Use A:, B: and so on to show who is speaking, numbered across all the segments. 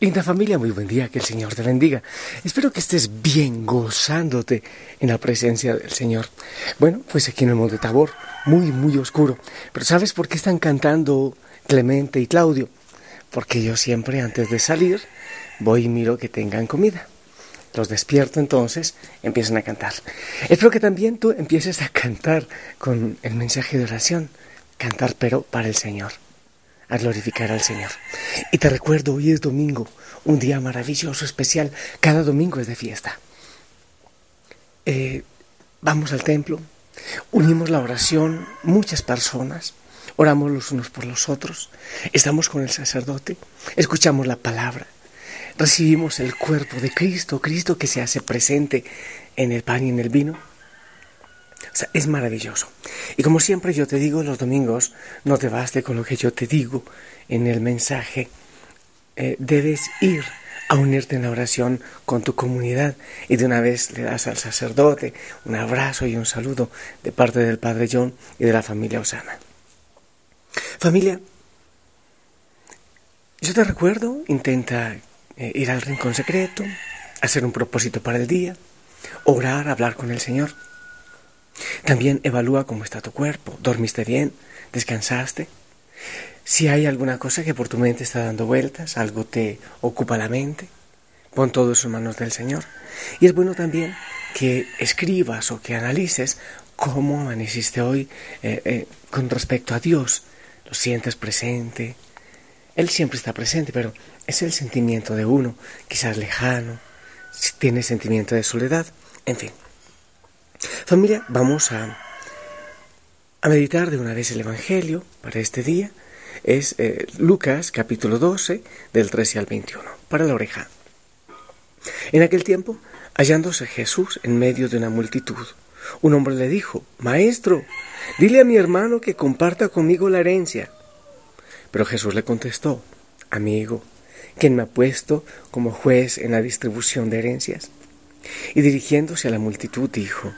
A: Linda familia, muy buen día, que el Señor te bendiga. Espero que estés bien gozándote en la presencia del Señor. Bueno, pues aquí en el Monte Tabor, muy, muy oscuro. Pero ¿sabes por qué están cantando Clemente y Claudio? Porque yo siempre antes de salir voy y miro que tengan comida. Los despierto entonces, empiezan a cantar. Espero que también tú empieces a cantar con el mensaje de oración. Cantar pero para el Señor a glorificar al Señor. Y te recuerdo, hoy es domingo, un día maravilloso, especial. Cada domingo es de fiesta. Eh, vamos al templo, unimos la oración, muchas personas, oramos los unos por los otros, estamos con el sacerdote, escuchamos la palabra, recibimos el cuerpo de Cristo, Cristo que se hace presente en el pan y en el vino es maravilloso. Y como siempre yo te digo los domingos, no te baste con lo que yo te digo en el mensaje. Eh, debes ir a unirte en la oración con tu comunidad y de una vez le das al sacerdote un abrazo y un saludo de parte del Padre John y de la familia Osana. Familia, yo te recuerdo, intenta eh, ir al rincón secreto, hacer un propósito para el día, orar, hablar con el Señor. También evalúa cómo está tu cuerpo. ¿Dormiste bien? ¿Descansaste? Si hay alguna cosa que por tu mente está dando vueltas, algo te ocupa la mente, pon todo eso en manos del Señor. Y es bueno también que escribas o que analices cómo amaneciste hoy eh, eh, con respecto a Dios. ¿Lo sientes presente? Él siempre está presente, pero es el sentimiento de uno, quizás lejano, si tiene sentimiento de soledad, en fin. Familia, vamos a, a meditar de una vez el Evangelio para este día. Es eh, Lucas capítulo 12 del 13 al 21, para la oreja. En aquel tiempo, hallándose Jesús en medio de una multitud, un hombre le dijo, Maestro, dile a mi hermano que comparta conmigo la herencia. Pero Jesús le contestó, Amigo, ¿quién me ha puesto como juez en la distribución de herencias? Y dirigiéndose a la multitud dijo,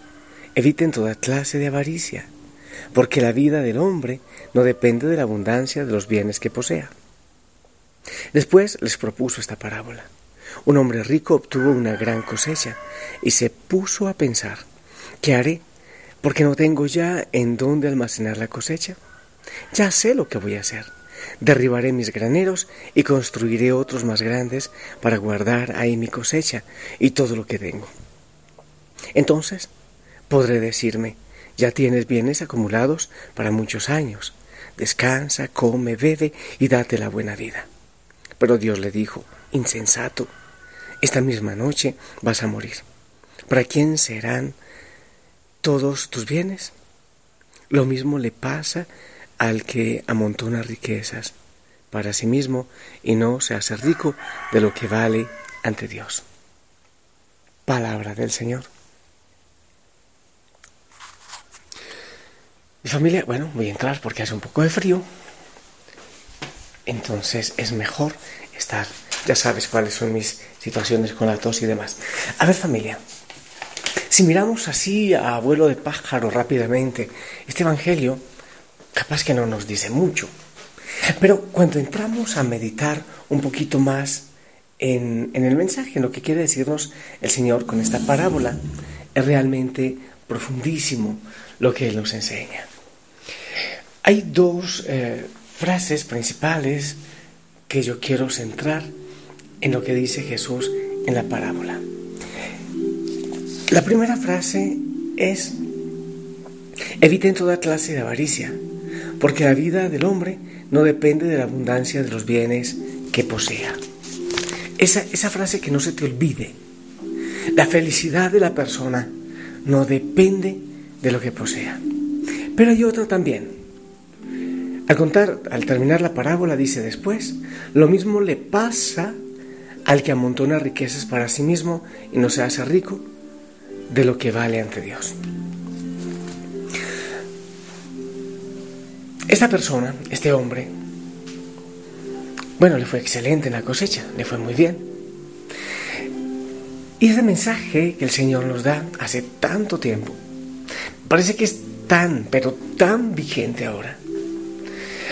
A: Eviten toda clase de avaricia, porque la vida del hombre no depende de la abundancia de los bienes que posea. Después les propuso esta parábola. Un hombre rico obtuvo una gran cosecha y se puso a pensar, ¿qué haré? Porque no tengo ya en dónde almacenar la cosecha. Ya sé lo que voy a hacer. Derribaré mis graneros y construiré otros más grandes para guardar ahí mi cosecha y todo lo que tengo. Entonces podré decirme, ya tienes bienes acumulados para muchos años, descansa, come, bebe y date la buena vida. Pero Dios le dijo, insensato, esta misma noche vas a morir. ¿Para quién serán todos tus bienes? Lo mismo le pasa al que amontona riquezas para sí mismo y no se hace rico de lo que vale ante Dios. Palabra del Señor. Mi familia, bueno, voy a entrar porque hace un poco de frío. Entonces es mejor estar, ya sabes cuáles son mis situaciones con la tos y demás. A ver familia, si miramos así a vuelo de pájaro rápidamente, este Evangelio capaz que no nos dice mucho. Pero cuando entramos a meditar un poquito más en, en el mensaje, en lo que quiere decirnos el Señor con esta parábola, es realmente profundísimo lo que Él nos enseña. Hay dos eh, frases principales que yo quiero centrar en lo que dice Jesús en la parábola. La primera frase es, eviten toda clase de avaricia, porque la vida del hombre no depende de la abundancia de los bienes que posea. Esa, esa frase que no se te olvide. La felicidad de la persona no depende de lo que posea. Pero hay otra también. Al contar, al terminar la parábola, dice después, lo mismo le pasa al que amontona riquezas para sí mismo y no se hace rico de lo que vale ante Dios. Esta persona, este hombre, bueno, le fue excelente en la cosecha, le fue muy bien. Y ese mensaje que el Señor nos da hace tanto tiempo, parece que es tan, pero tan vigente ahora.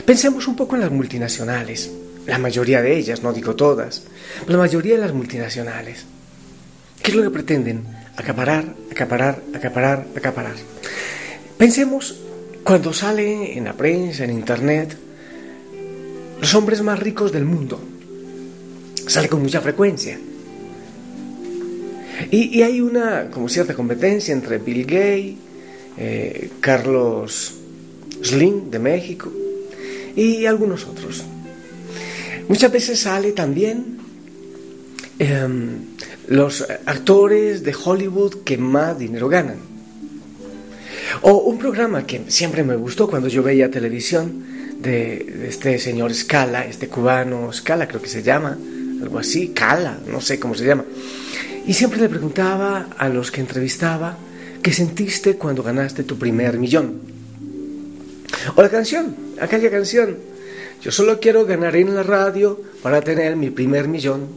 A: Pensemos un poco en las multinacionales, la mayoría de ellas, no digo todas, pero la mayoría de las multinacionales. ¿Qué es lo que pretenden? Acaparar, acaparar, acaparar, acaparar. Pensemos cuando sale en la prensa, en internet, los hombres más ricos del mundo. Sale con mucha frecuencia. Y, hay una como cierta competencia entre Bill Gates, eh, Carlos Slim de México, y algunos otros. Muchas veces sale también em, los actores de Hollywood que más dinero ganan. O un programa que siempre me gustó cuando yo veía televisión de, este señor Scala, este cubano Scala creo que se llama, algo así, Cala, no sé cómo se llama. Y siempre le preguntaba a los que entrevistaba, ¿qué sentiste cuando ganaste tu primer millón? O la canción, aquella canción. Yo solo quiero ganar en la radio para tener mi primer millón.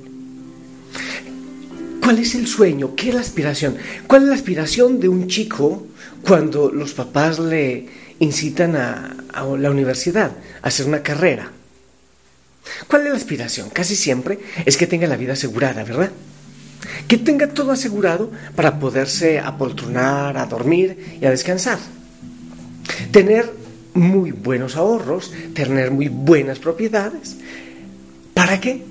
A: ¿Cuál es el sueño? ¿Qué es la aspiración? ¿Cuál es la aspiración de un chico cuando los papás le incitan a, a la universidad a hacer una carrera? ¿Cuál es la aspiración? Casi siempre es que tenga la vida asegurada, ¿verdad? Que tenga todo asegurado para poderse apoltronar, a dormir y a descansar. Tener muy buenos ahorros, tener muy buenas propiedades. ¿Para qué?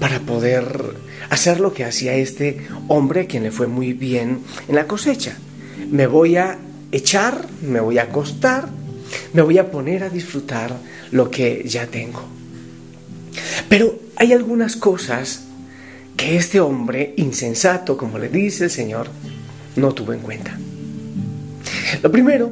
A: Para poder hacer lo que hacía este hombre quien le fue muy bien en la cosecha. Me voy a echar, me voy a acostar, me voy a poner a disfrutar lo que ya tengo. Pero hay algunas cosas que este hombre insensato, como le dice el Señor, no tuvo en cuenta. Lo primero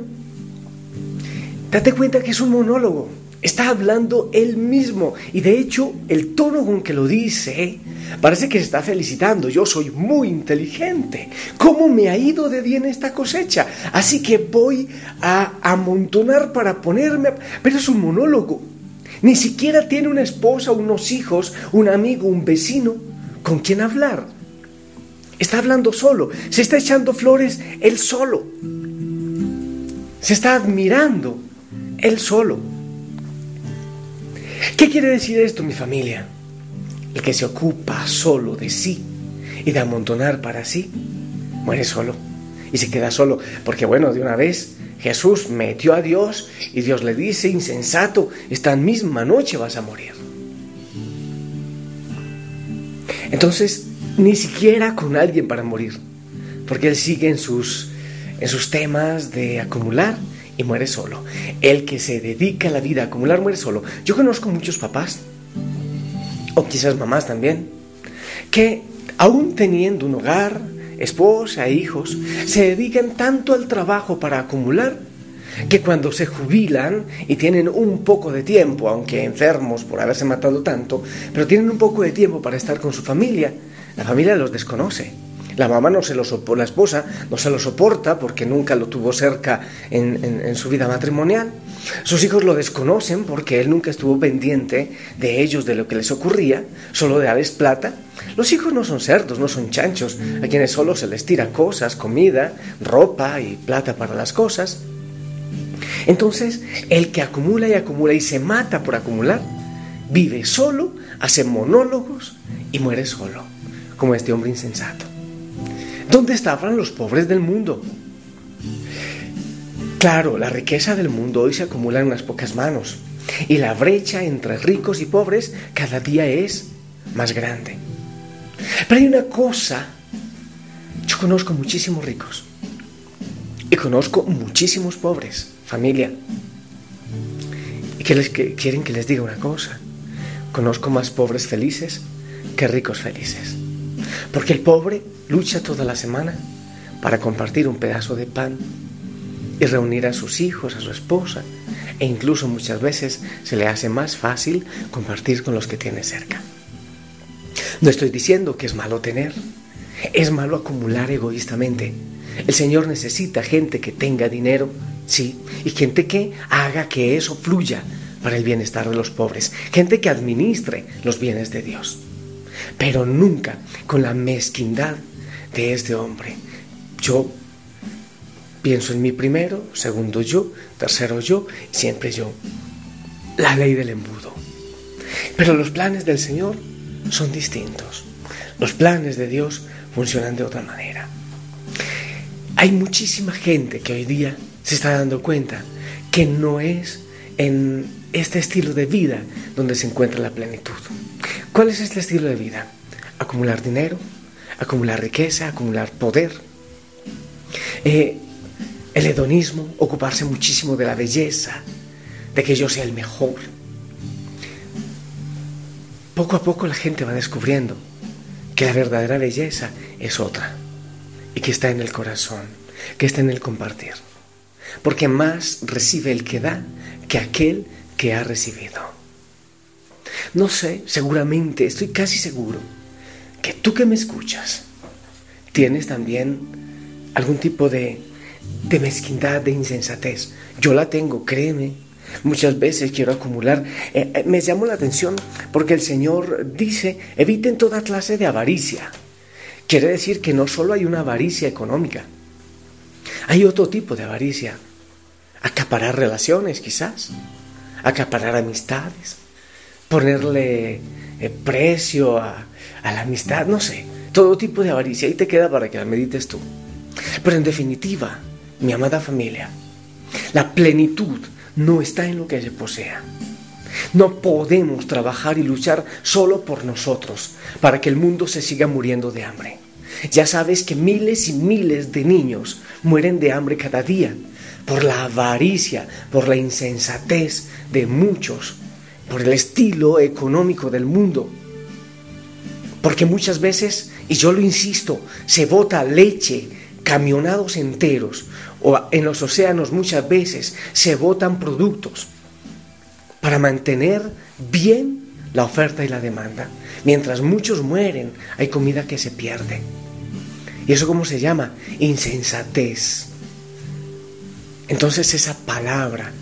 A: Date cuenta que es un monólogo. Está hablando él mismo. Y de hecho, el tono con que lo dice parece que se está felicitando. Yo soy muy inteligente. ¿Cómo me ha ido de bien esta cosecha? Así que voy a amontonar para ponerme. Pero es un monólogo. Ni siquiera tiene una esposa, unos hijos, un amigo, un vecino con quien hablar. Está hablando solo. Se está echando flores él solo. Se está admirando él solo. ¿Qué quiere decir esto, mi familia? El que se ocupa solo de sí y de amontonar para sí, muere solo y se queda solo. Porque bueno, de una vez Jesús metió a Dios y Dios le dice, insensato, esta misma noche vas a morir. Entonces, ni siquiera con alguien para morir, porque Él sigue en sus, en sus temas de acumular y muere solo. El que se dedica a la vida a acumular muere solo. Yo conozco muchos papás, o quizás mamás también, que aún teniendo un hogar, esposa e hijos, se dedican tanto al trabajo para acumular que cuando se jubilan y tienen un poco de tiempo, aunque enfermos por haberse matado tanto, pero tienen un poco de tiempo para estar con su familia, la familia los desconoce la mamá no se lo la esposa no se lo soporta porque nunca lo tuvo cerca en, su vida matrimonial. Sus hijos lo desconocen porque él nunca estuvo pendiente de ellos, de lo que les ocurría, solo de darles plata. Los hijos no son cerdos, no son chanchos, a quienes solo se les tira cosas, comida, ropa y plata para las cosas. Entonces, el que acumula y acumula y se mata por acumular, vive solo, hace monólogos y muere solo, como este hombre insensato. ¿Dónde estaban los pobres del mundo? Claro, la riqueza del mundo hoy se acumula en unas pocas manos y la brecha entre ricos y pobres cada día es más grande. Pero hay una cosa, yo conozco muchísimos ricos y conozco muchísimos pobres, familia, y que, les, que quieren que les diga una cosa, conozco más pobres felices que ricos felices. Porque el pobre lucha toda la semana para compartir un pedazo de pan y reunir a sus hijos, a su esposa, e incluso muchas veces se le hace más fácil compartir con los que tiene cerca. No estoy diciendo que es malo tener, es malo acumular egoístamente. El Señor necesita gente que tenga dinero, sí, y gente que haga que eso fluya para el bienestar de los pobres, gente que administre los bienes de Dios, pero nunca con la mezquindad de este hombre. Yo pienso en mí primero, segundo yo, tercero yo, siempre yo. La ley del embudo. Pero los planes del Señor son distintos. Los planes de Dios funcionan de otra manera. Hay muchísima gente que hoy día se está dando cuenta que no es en este estilo de vida donde se encuentra la plenitud. ¿Cuál es este estilo de vida? Acumular dinero, acumular riqueza, acumular poder. Eh, el hedonismo, ocuparse muchísimo de la belleza, de que yo sea el mejor. Poco a poco la gente va descubriendo que la verdadera belleza es otra y que está en el corazón, que está en el compartir. Porque más recibe el que da que aquel que ha recibido. No sé, seguramente, estoy casi seguro, que tú que me escuchas, tienes también algún tipo de, de mezquindad, de insensatez. Yo la tengo, créeme. Muchas veces quiero acumular. Eh, eh, me llamo la atención porque el Señor dice, eviten toda clase de avaricia. Quiere decir que no solo hay una avaricia económica, hay otro tipo de avaricia. Acaparar relaciones, quizás acaparar amistades, ponerle eh, precio a, la amistad, no sé, todo tipo de avaricia. Ahí te queda para que la medites tú. Pero en definitiva, mi amada familia, la plenitud no está en lo que se posea. No podemos trabajar y luchar solo por nosotros para que el mundo se siga muriendo de hambre. Ya sabes que miles y miles de niños mueren de hambre cada día por la avaricia, por la insensatez de muchos, por el estilo económico del mundo. Porque muchas veces, y yo lo insisto, se bota leche, camionados enteros, o en los océanos muchas veces se botan productos para mantener bien la oferta y la demanda. Mientras muchos mueren, hay comida que se pierde. ¿Y eso cómo se llama? Insensatez. Entonces esa palabra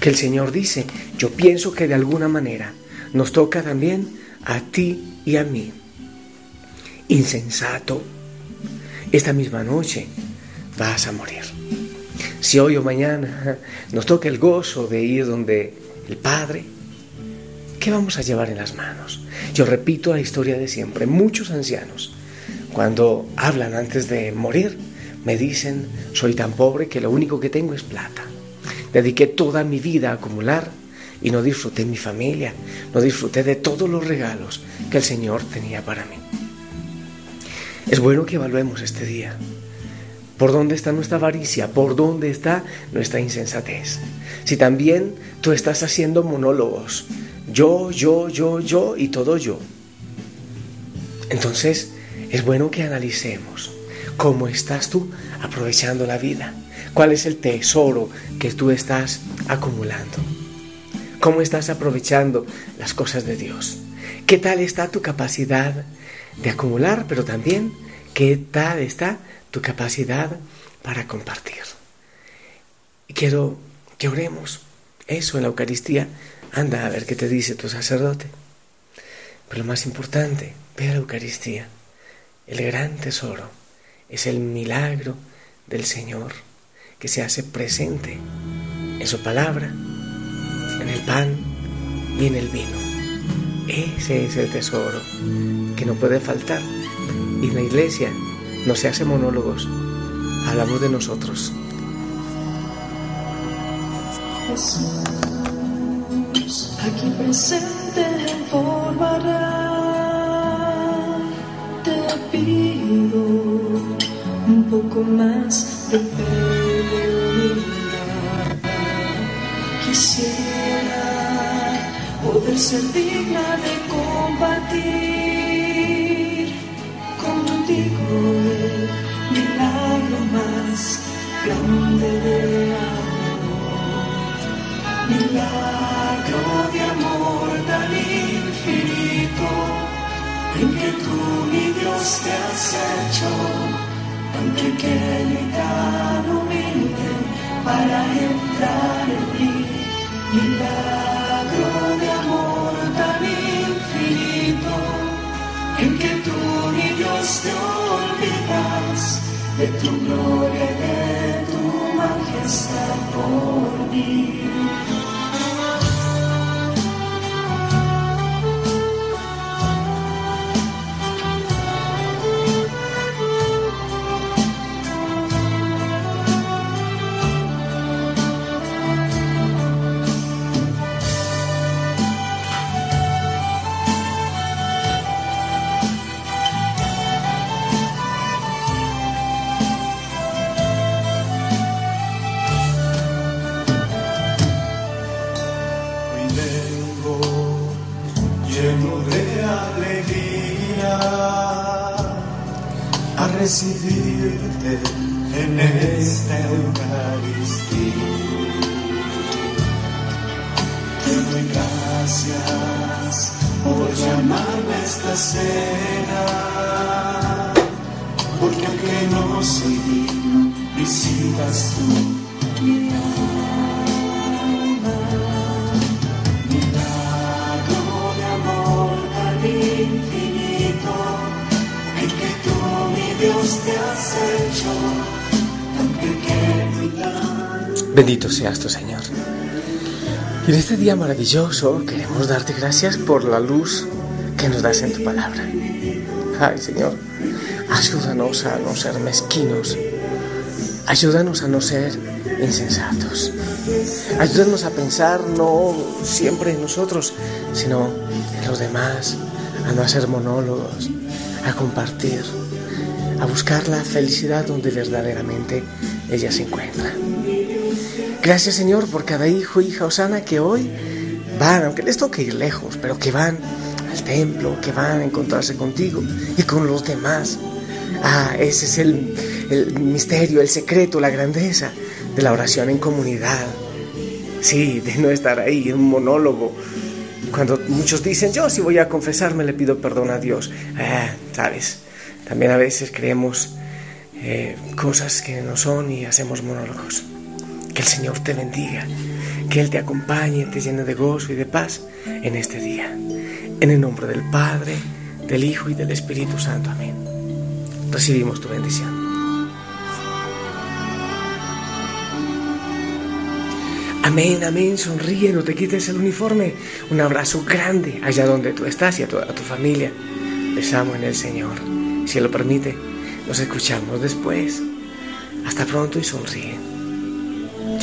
A: que el Señor dice, yo pienso que de alguna manera nos toca también a ti y a mí. Insensato, esta misma noche vas a morir. Si hoy o mañana nos toca el gozo de ir donde el Padre, ¿qué vamos a llevar en las manos? Yo repito la historia de siempre. Muchos ancianos, cuando hablan antes de morir, me dicen, soy tan pobre que lo único que tengo es plata. Dediqué toda mi vida a acumular y no disfruté mi familia, no disfruté de todos los regalos que el Señor tenía para mí. Es bueno que evaluemos este día. ¿Por dónde está nuestra avaricia? ¿Por dónde está nuestra insensatez? Si también tú estás haciendo monólogos, yo, yo, yo, yo y todo yo. Entonces es bueno que analicemos ¿Cómo estás tú aprovechando la vida? ¿Cuál es el tesoro que tú estás acumulando? ¿Cómo estás aprovechando las cosas de Dios? ¿Qué tal está tu capacidad de acumular, pero también qué tal está tu capacidad para compartir? Y quiero que oremos eso en la Eucaristía. Anda a ver qué te dice tu sacerdote. Pero lo más importante, ve a la Eucaristía, el gran tesoro es el milagro del Señor que se hace presente en su palabra, en el pan y en el vino. Ese es el tesoro que no puede faltar. Y la iglesia no se hace monólogos, hablamos de nosotros.
B: aquí presente en te pido un poco más de fe Quisiera poder ser digna de compartir contigo el milagro más grande de amor. milagro de amor tan infinito, en que tú, mi Dios, te has hecho pequeño y tan humilde para entrar en mí. Milagro de amor tan infinito, en que tú, mi Dios, te olvidas de tu gloria y de tu majestad por mí.
C: Recibirte en esta Eucaristía. Te doy gracias por llamarme a esta cena, porque aunque no soy digno, visitas tú mi Milagro
A: Bendito seas tu Señor. Y en este día maravilloso queremos darte gracias por la luz que nos das en tu palabra. Ay Señor, ayúdanos a no ser mezquinos. Ayúdanos a no ser insensatos. Ayúdanos a pensar no siempre en nosotros, sino en los demás, a no hacer monólogos, a compartir, a buscar la felicidad donde verdaderamente ella se encuentra. Gracias Señor por cada hijo, hija o sana que hoy van, aunque les toque ir lejos, pero que van al templo, que van a encontrarse contigo y con los demás. Ah, ese es el, el misterio, el secreto, la grandeza de la oración en comunidad. Sí, de no estar ahí en un monólogo. Cuando muchos dicen, yo si voy a confesarme le pido perdón a Dios. Ah, sabes, también a veces creemos eh, cosas que no son y hacemos monólogos. Que el Señor te bendiga, que Él te acompañe, te llene de gozo y de paz en este día. En el nombre del Padre, del Hijo y del Espíritu Santo. Amén. Recibimos tu bendición. Amén, amén, sonríe, no te quites el uniforme. Un abrazo grande allá donde tú estás y a, tu, a tu familia. Les amo en el Señor. Si lo permite, nos escuchamos después. Hasta pronto y sonríe.